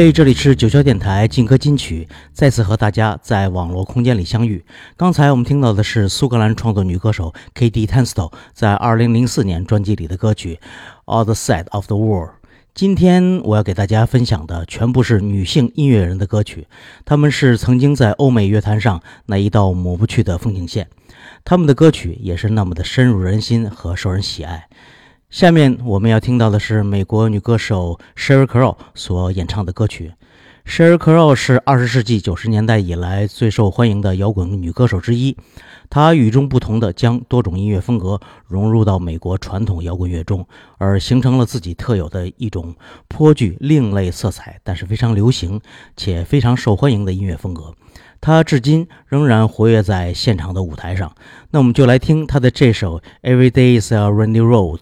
嘿这里是九霄电台劲歌金曲，再次和大家在网络空间里相遇。刚才我们听到的是苏格兰创作女歌手 Katie Tunstall 在2004年专辑里的歌曲《All the Side of the World》。今天我要给大家分享的全部是女性音乐人的歌曲，她们是曾经在欧美乐坛上那一道抹不去的风景线，她们的歌曲也是那么的深入人心和受人喜爱。下面我们要听到的是美国女歌手 Sheryl Crow 所演唱的歌曲。Sheryl Crow 是二十世纪九十年代以来最受欢迎的摇滚女歌手之一。她与众不同地将多种音乐风格融入到美国传统摇滚乐中，而形成了自己特有的一种颇具另类色彩，但是非常流行且非常受欢迎的音乐风格。她至今仍然活跃在现场的舞台上。那我们就来听她的这首《Every Day Is a Rainy Road》。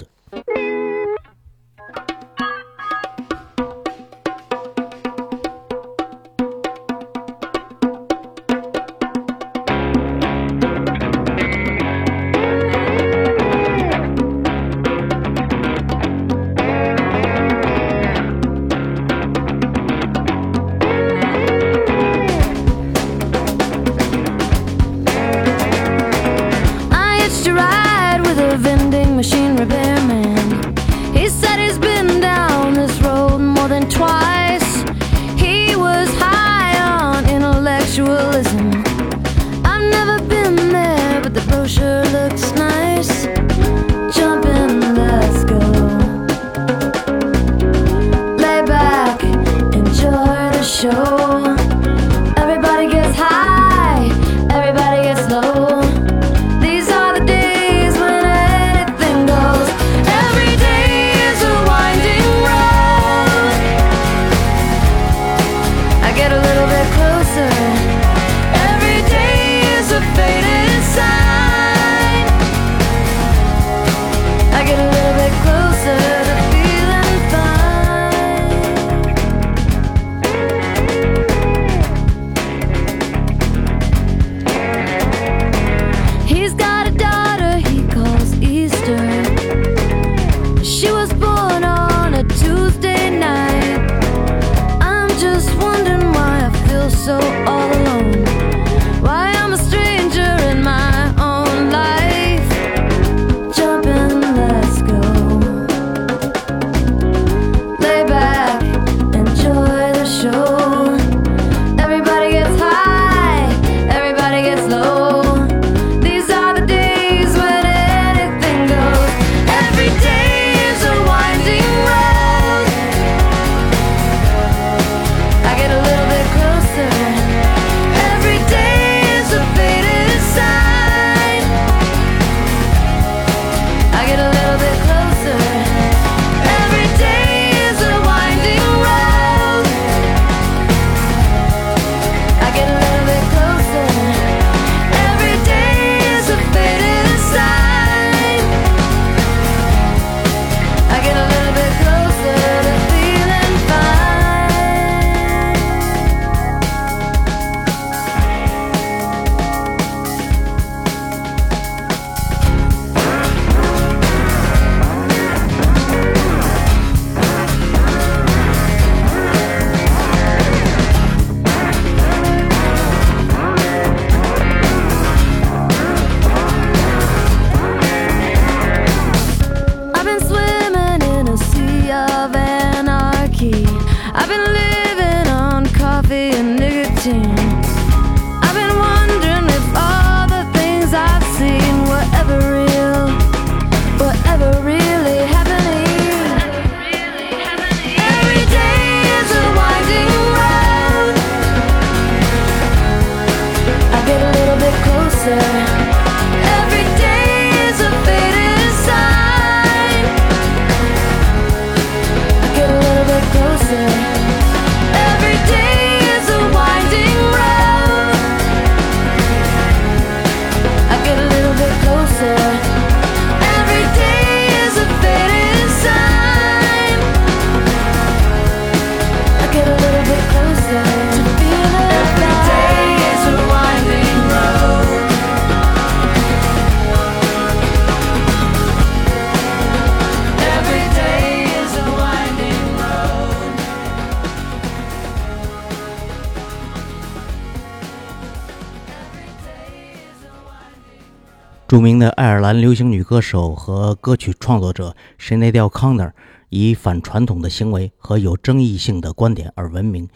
著名的爱尔兰流行女歌手和歌曲创作者 Sinead O'Connor 以反传统的行为和有争议性的观点而闻名。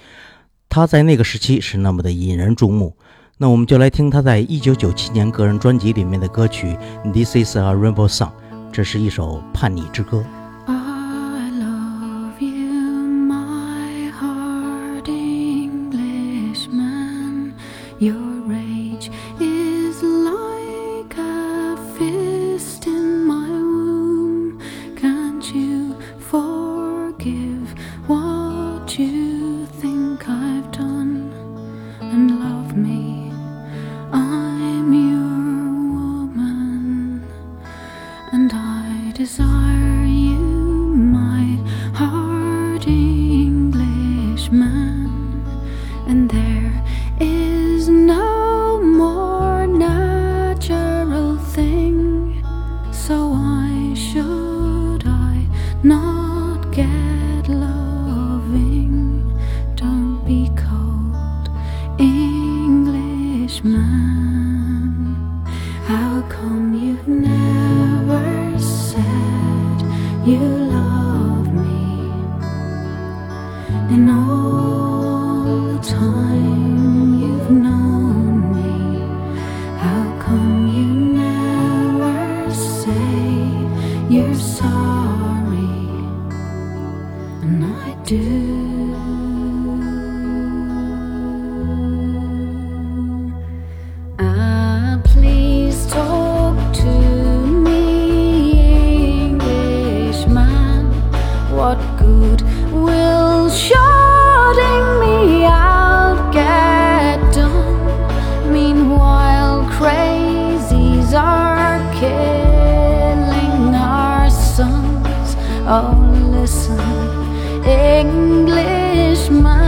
她在那个时期是那么的引人注目。那我们就来听她在1997年个人专辑里面的歌曲《This Is a Rainbow Song》，这是一首叛逆之歌。Oh, listen, Englishman.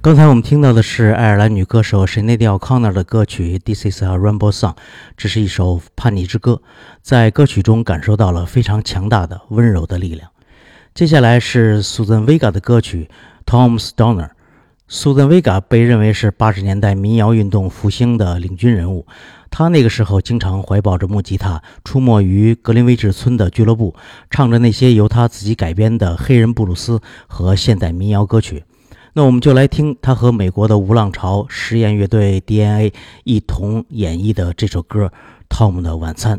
刚才我们听到的是爱尔兰女歌手神内蒂奥康纳的歌曲《This Is a Rainbow Song》，这是一首叛逆之歌，在歌曲中感受到了非常强大的温柔的力量。接下来是 Susan Vega 的歌曲《Tom Stoner》。Tom Stoner》。Susan Vega 被认为是八十年代民谣运动复兴的领军人物，他那个时候经常怀抱着木吉他，出没于格林威治村的俱乐部，唱着那些由他自己改编的黑人布鲁斯和现代民谣歌曲。那我们就来听他和美国的无浪潮实验乐队 DNA 一同演绎的这首歌《Tom 的晚餐》。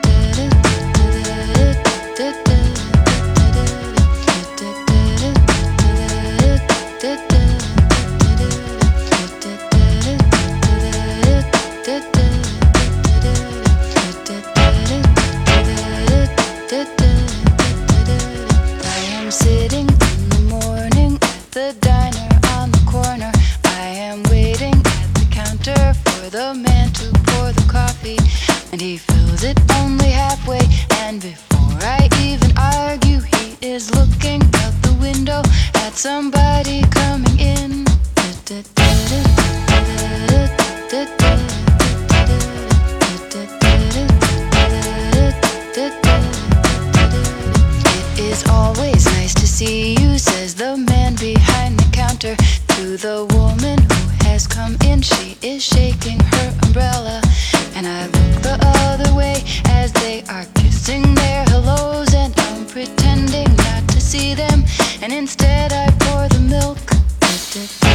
distracted.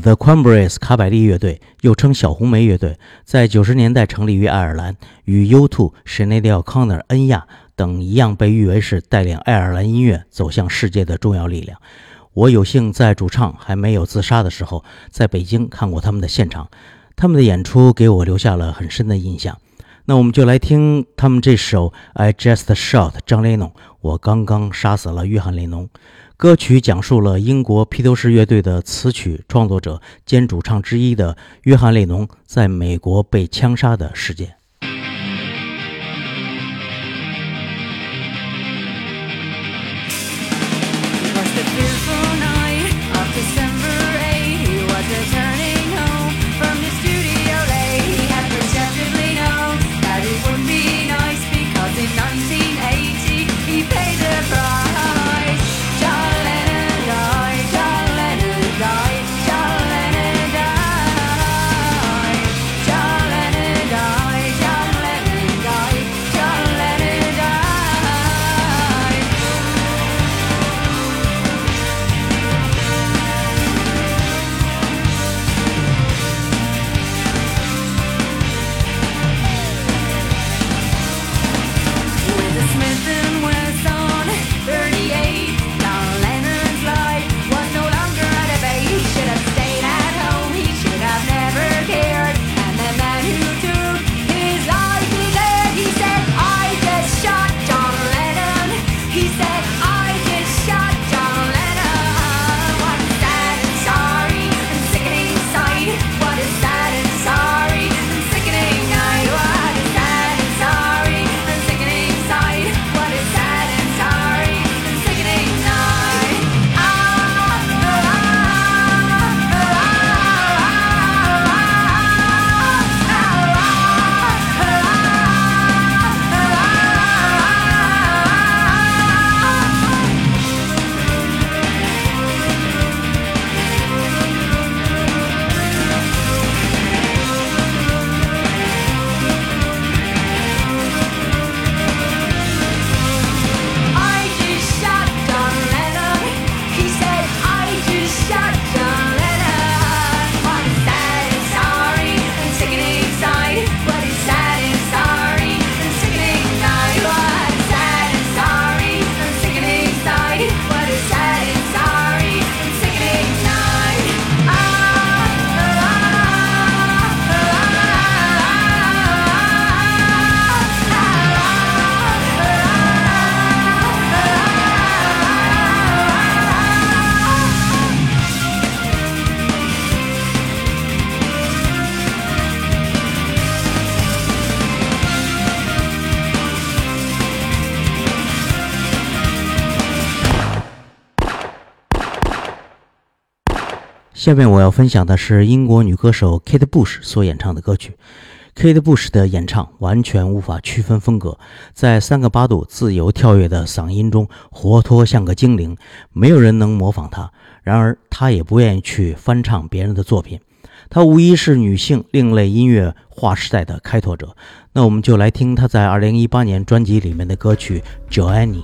The Cranberries 卡百利乐队，又称小红莓乐队，在九十年代成立于爱尔兰，与 U2、Sinead O'Connor、恩亚等一样，被誉为是带领爱尔兰音乐走向世界的重要力量。我有幸在主唱还没有自杀的时候，在北京看过他们的现场，他们的演出给我留下了很深的印象。那我们就来听他们这首《I Just Shot》张雷农，我刚刚杀死了约翰列侬。歌曲讲述了英国披头士乐队的词曲创作者兼主唱之一的约翰列侬在美国被枪杀的事件。下面我要分享的是英国女歌手 Kate Bush 所演唱的歌曲。Kate Bush 的演唱完全无法区分风格，在三个八度自由跳跃的嗓音中，活脱像个精灵，没有人能模仿她。然而，她也不愿意去翻唱别人的作品。她无疑是女性另类音乐划时代的开拓者。那我们就来听她在2018年专辑里面的歌曲《Joanne》。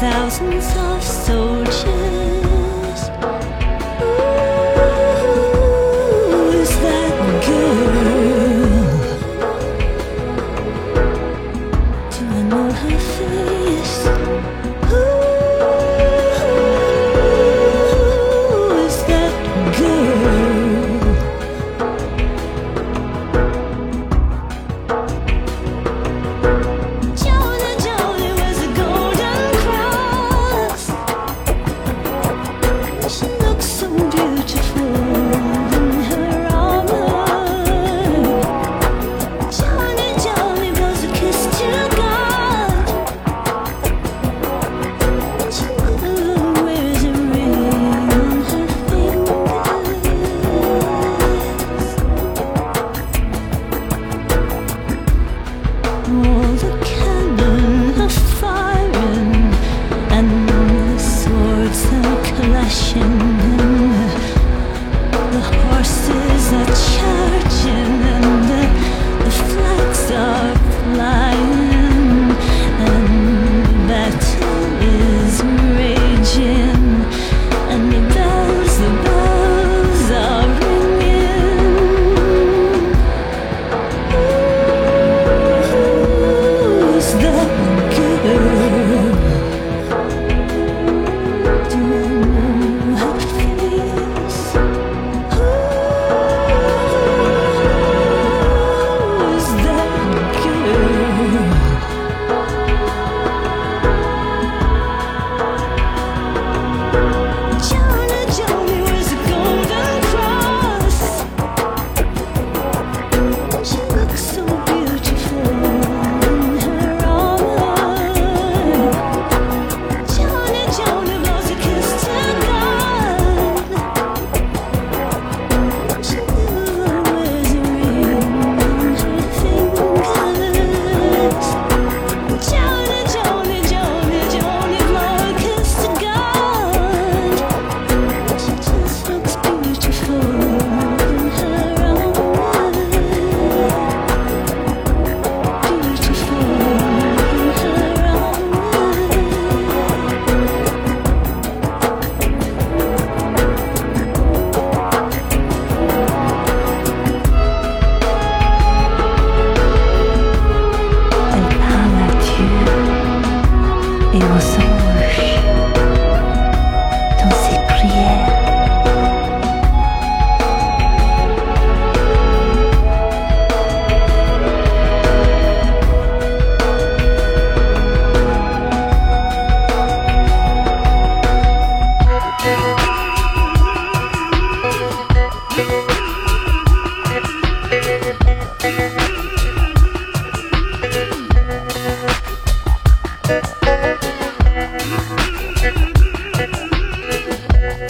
thousands of soldiers. 心。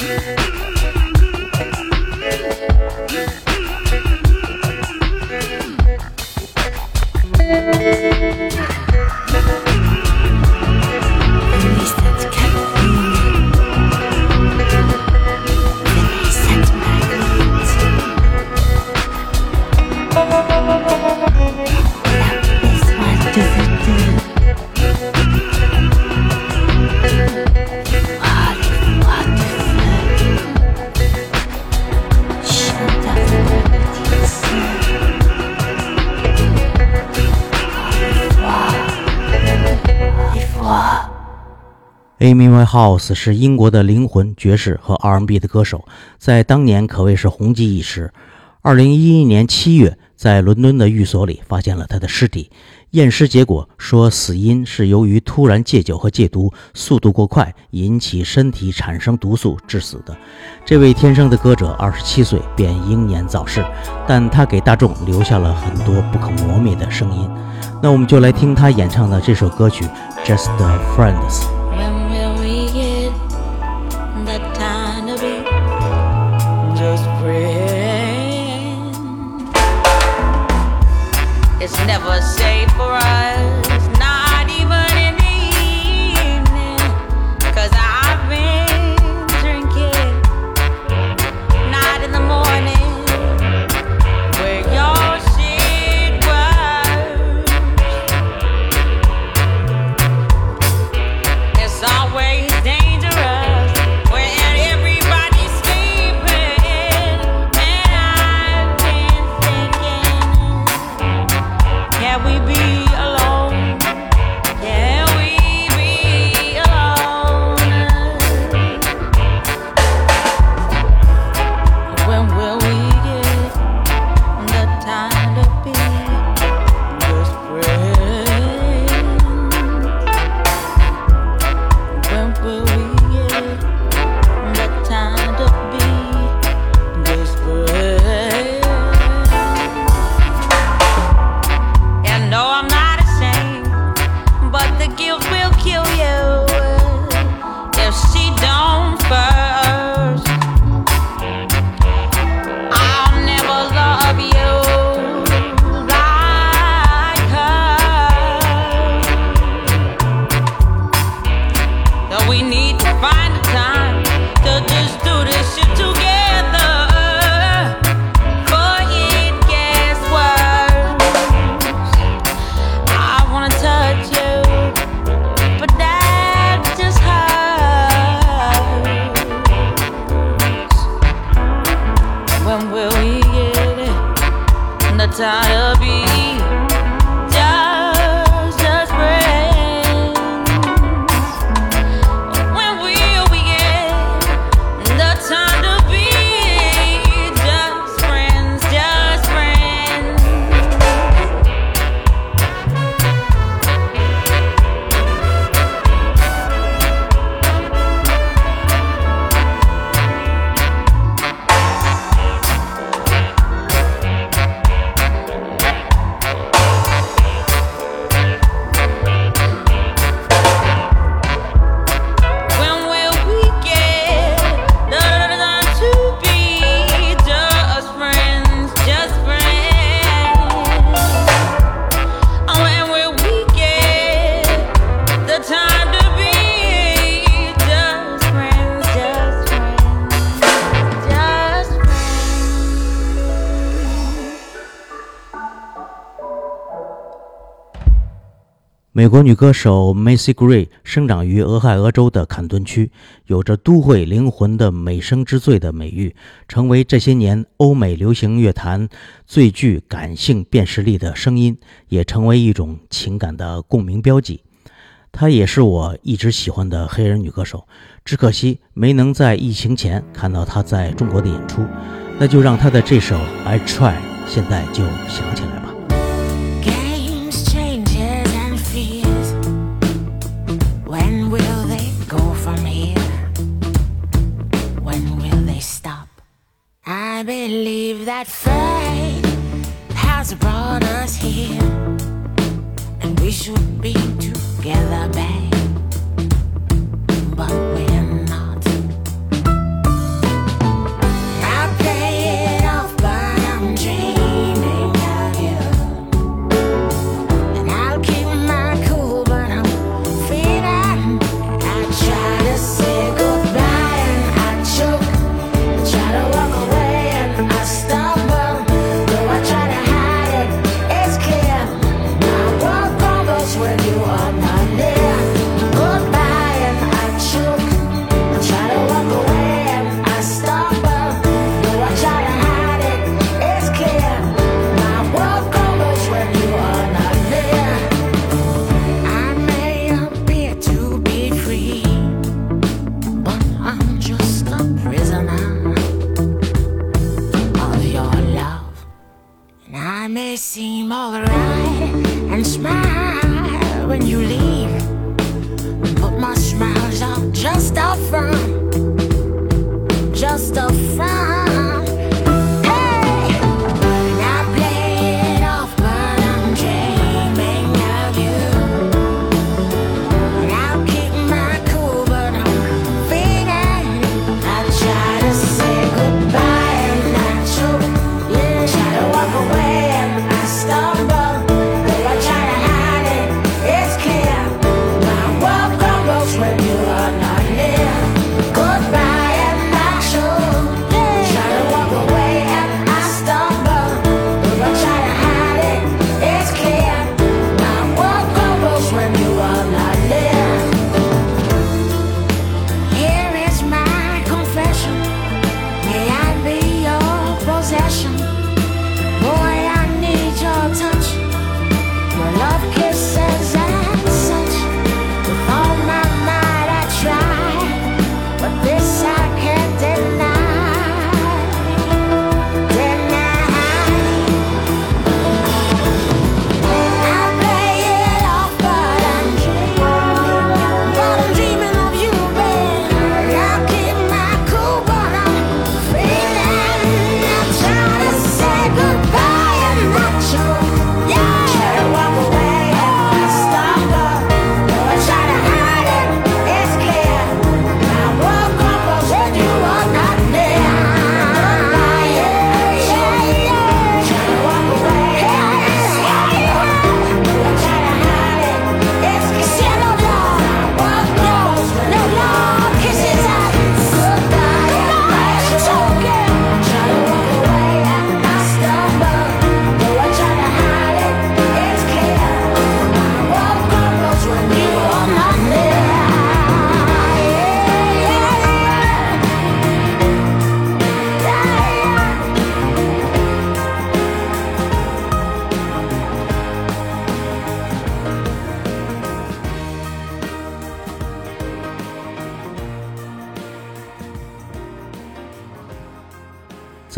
Yeah. Amy Winehouse 是英国的灵魂爵士和 R&B 的歌手，在当年可谓是红极一时。二零一一年七月，在伦敦的寓所里发现了他的尸体，验尸结果说死因是由于突然戒酒和戒毒，速度过快引起身体产生毒素致死的。这位天生的歌者二十七岁便英年早逝，但他给大众留下了很多不可磨灭的声音。那我们就来听他演唱的这首歌曲《Just Friends》。美国女歌手 Macy Gray 生长于俄亥俄州的坎顿区，有着“都会灵魂”的美声之最的美誉，成为这些年欧美流行乐坛最具感性辨识力的声音，也成为一种情感的共鸣标记。她也是我一直喜欢的黑人女歌手，只可惜没能在疫情前看到她在中国的演出。那就让她的这首《I Try》现在就响起来我想。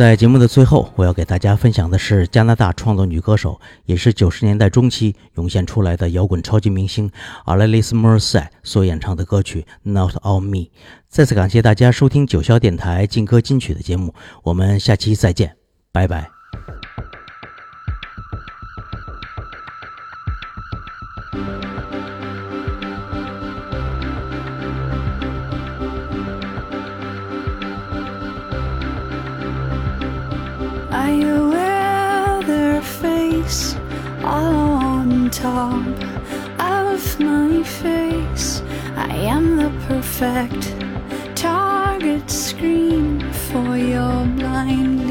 在节目的最后，我要给大家分享的是加拿大创作女歌手，也是九十年代中期涌现出来的摇滚超级明星 Alanis m o r i s e 所演唱的歌曲《Not All Me》。再次感谢大家收听九霄电台劲歌金曲的节目，我们下期再见，拜拜。Top of my face. I am the perfect target screen for your blindly